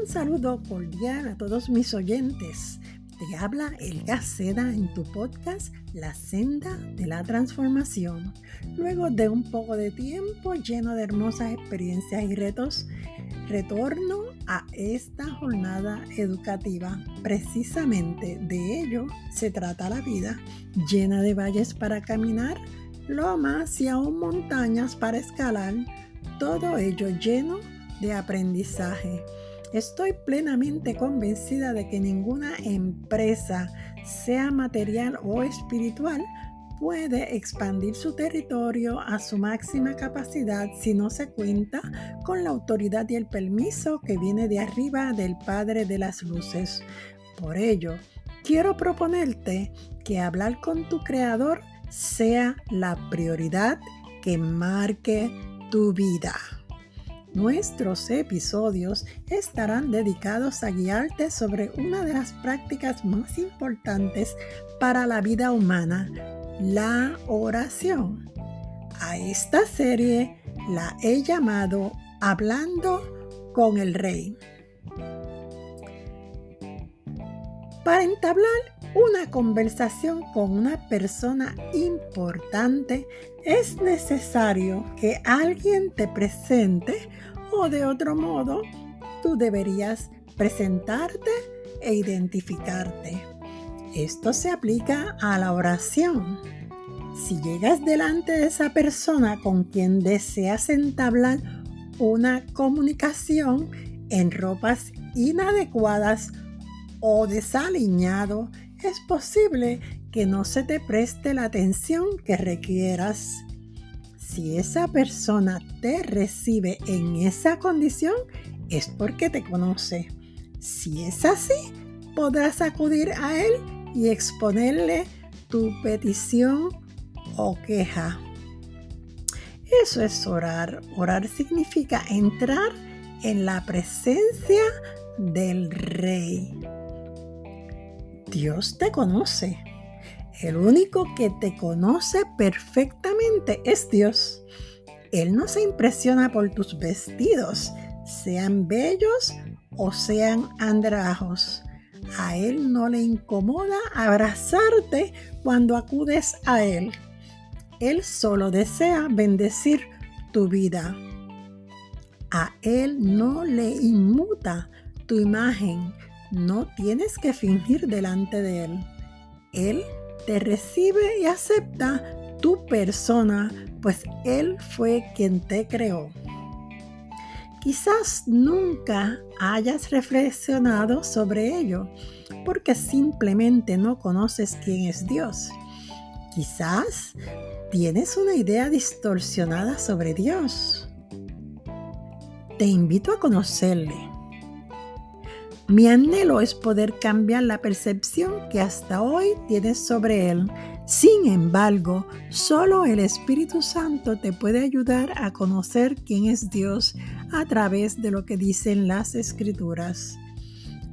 Un saludo cordial a todos mis oyentes. Te habla El Seda en tu podcast La Senda de la Transformación. Luego de un poco de tiempo lleno de hermosas experiencias y retos, retorno a esta jornada educativa. Precisamente de ello se trata la vida, llena de valles para caminar, lomas y aún montañas para escalar, todo ello lleno de aprendizaje. Estoy plenamente convencida de que ninguna empresa, sea material o espiritual, puede expandir su territorio a su máxima capacidad si no se cuenta con la autoridad y el permiso que viene de arriba del Padre de las Luces. Por ello, quiero proponerte que hablar con tu Creador sea la prioridad que marque tu vida. Nuestros episodios estarán dedicados a guiarte sobre una de las prácticas más importantes para la vida humana, la oración. A esta serie la he llamado Hablando con el Rey. Para entablar una conversación con una persona importante, es necesario que alguien te presente o de otro modo tú deberías presentarte e identificarte. Esto se aplica a la oración. Si llegas delante de esa persona con quien deseas entablar una comunicación en ropas inadecuadas o desaliñado, es posible que no se te preste la atención que requieras. Si esa persona te recibe en esa condición, es porque te conoce. Si es así, podrás acudir a él y exponerle tu petición o queja. Eso es orar. Orar significa entrar en la presencia del rey. Dios te conoce. El único que te conoce perfectamente es Dios. Él no se impresiona por tus vestidos, sean bellos o sean andrajos. A Él no le incomoda abrazarte cuando acudes a Él. Él solo desea bendecir tu vida. A Él no le inmuta tu imagen, no tienes que fingir delante de Él. Él te recibe y acepta tu persona, pues Él fue quien te creó. Quizás nunca hayas reflexionado sobre ello, porque simplemente no conoces quién es Dios. Quizás tienes una idea distorsionada sobre Dios. Te invito a conocerle mi anhelo es poder cambiar la percepción que hasta hoy tienes sobre Él. Sin embargo, solo el Espíritu Santo te puede ayudar a conocer quién es Dios a través de lo que dicen las Escrituras.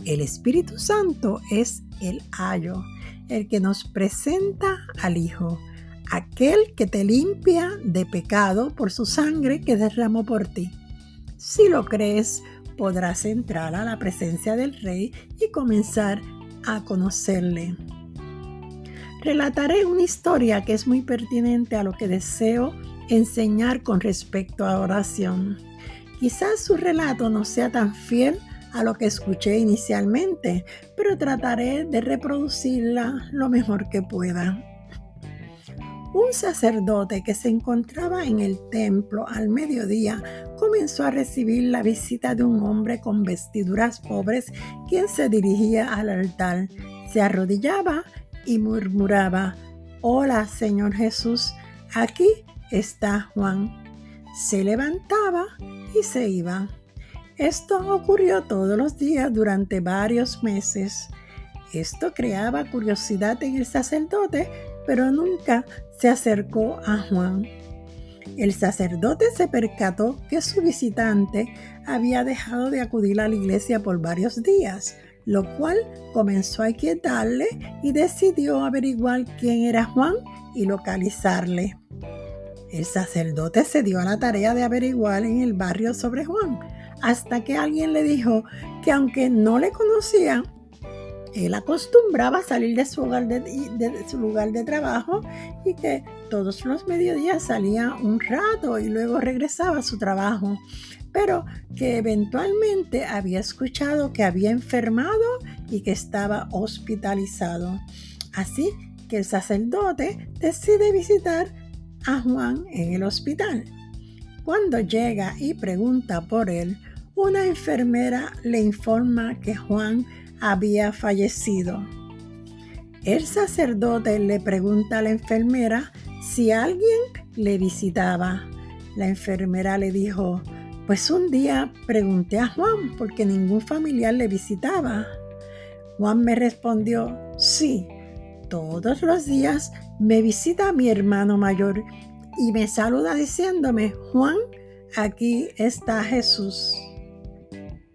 El Espíritu Santo es el ayo, el que nos presenta al Hijo, aquel que te limpia de pecado por su sangre que derramó por ti. Si lo crees, podrás entrar a la presencia del Rey y comenzar a conocerle. Relataré una historia que es muy pertinente a lo que deseo enseñar con respecto a oración. Quizás su relato no sea tan fiel a lo que escuché inicialmente, pero trataré de reproducirla lo mejor que pueda. Un sacerdote que se encontraba en el templo al mediodía comenzó a recibir la visita de un hombre con vestiduras pobres quien se dirigía al altar, se arrodillaba y murmuraba, Hola Señor Jesús, aquí está Juan. Se levantaba y se iba. Esto ocurrió todos los días durante varios meses. Esto creaba curiosidad en el sacerdote, pero nunca se acercó a Juan. El sacerdote se percató que su visitante había dejado de acudir a la iglesia por varios días, lo cual comenzó a inquietarle y decidió averiguar quién era Juan y localizarle. El sacerdote se dio a la tarea de averiguar en el barrio sobre Juan, hasta que alguien le dijo que aunque no le conocía, él acostumbraba a salir de su, de, su lugar de trabajo y que todos los mediodías salía un rato y luego regresaba a su trabajo, pero que eventualmente había escuchado que había enfermado y que estaba hospitalizado. Así que el sacerdote decide visitar a Juan en el hospital. Cuando llega y pregunta por él, una enfermera le informa que Juan había fallecido. El sacerdote le pregunta a la enfermera si alguien le visitaba. La enfermera le dijo, pues un día pregunté a Juan porque ningún familiar le visitaba. Juan me respondió, sí, todos los días me visita mi hermano mayor y me saluda diciéndome, Juan, aquí está Jesús.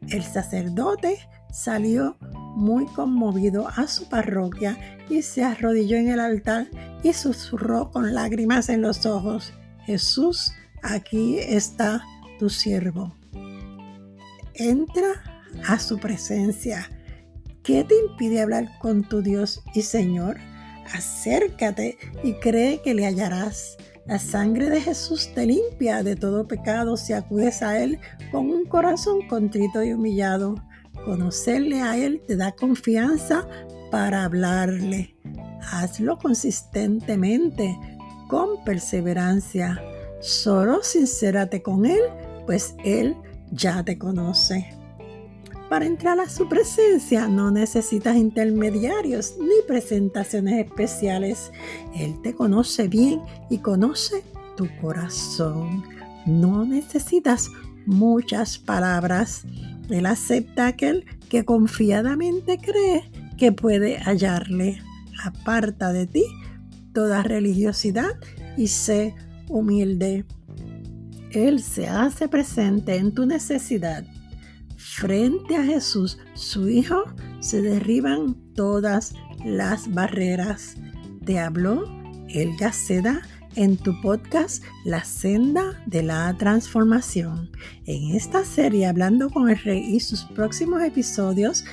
El sacerdote salió muy conmovido a su parroquia y se arrodilló en el altar y susurró con lágrimas en los ojos, Jesús, aquí está tu siervo. Entra a su presencia. ¿Qué te impide hablar con tu Dios y Señor? Acércate y cree que le hallarás. La sangre de Jesús te limpia de todo pecado si acudes a Él con un corazón contrito y humillado. Conocerle a Él te da confianza para hablarle. Hazlo consistentemente, con perseverancia. Solo sincérate con Él, pues Él ya te conoce. Para entrar a su presencia no necesitas intermediarios ni presentaciones especiales. Él te conoce bien y conoce tu corazón. No necesitas muchas palabras. Él acepta aquel que confiadamente cree que puede hallarle. Aparta de ti toda religiosidad y sé humilde. Él se hace presente en tu necesidad. Frente a Jesús, su Hijo, se derriban todas las barreras. Te habló El Gaceda en tu podcast La senda de la transformación. En esta serie Hablando con el Rey y sus próximos episodios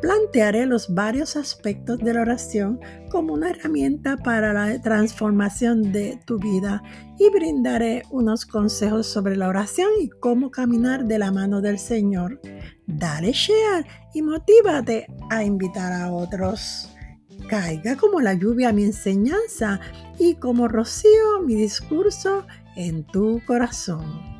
plantearé los varios aspectos de la oración como una herramienta para la transformación de tu vida y brindaré unos consejos sobre la oración y cómo caminar de la mano del Señor. Dale share y motívate a invitar a otros caiga como la lluvia mi enseñanza y como rocío mi discurso en tu corazón.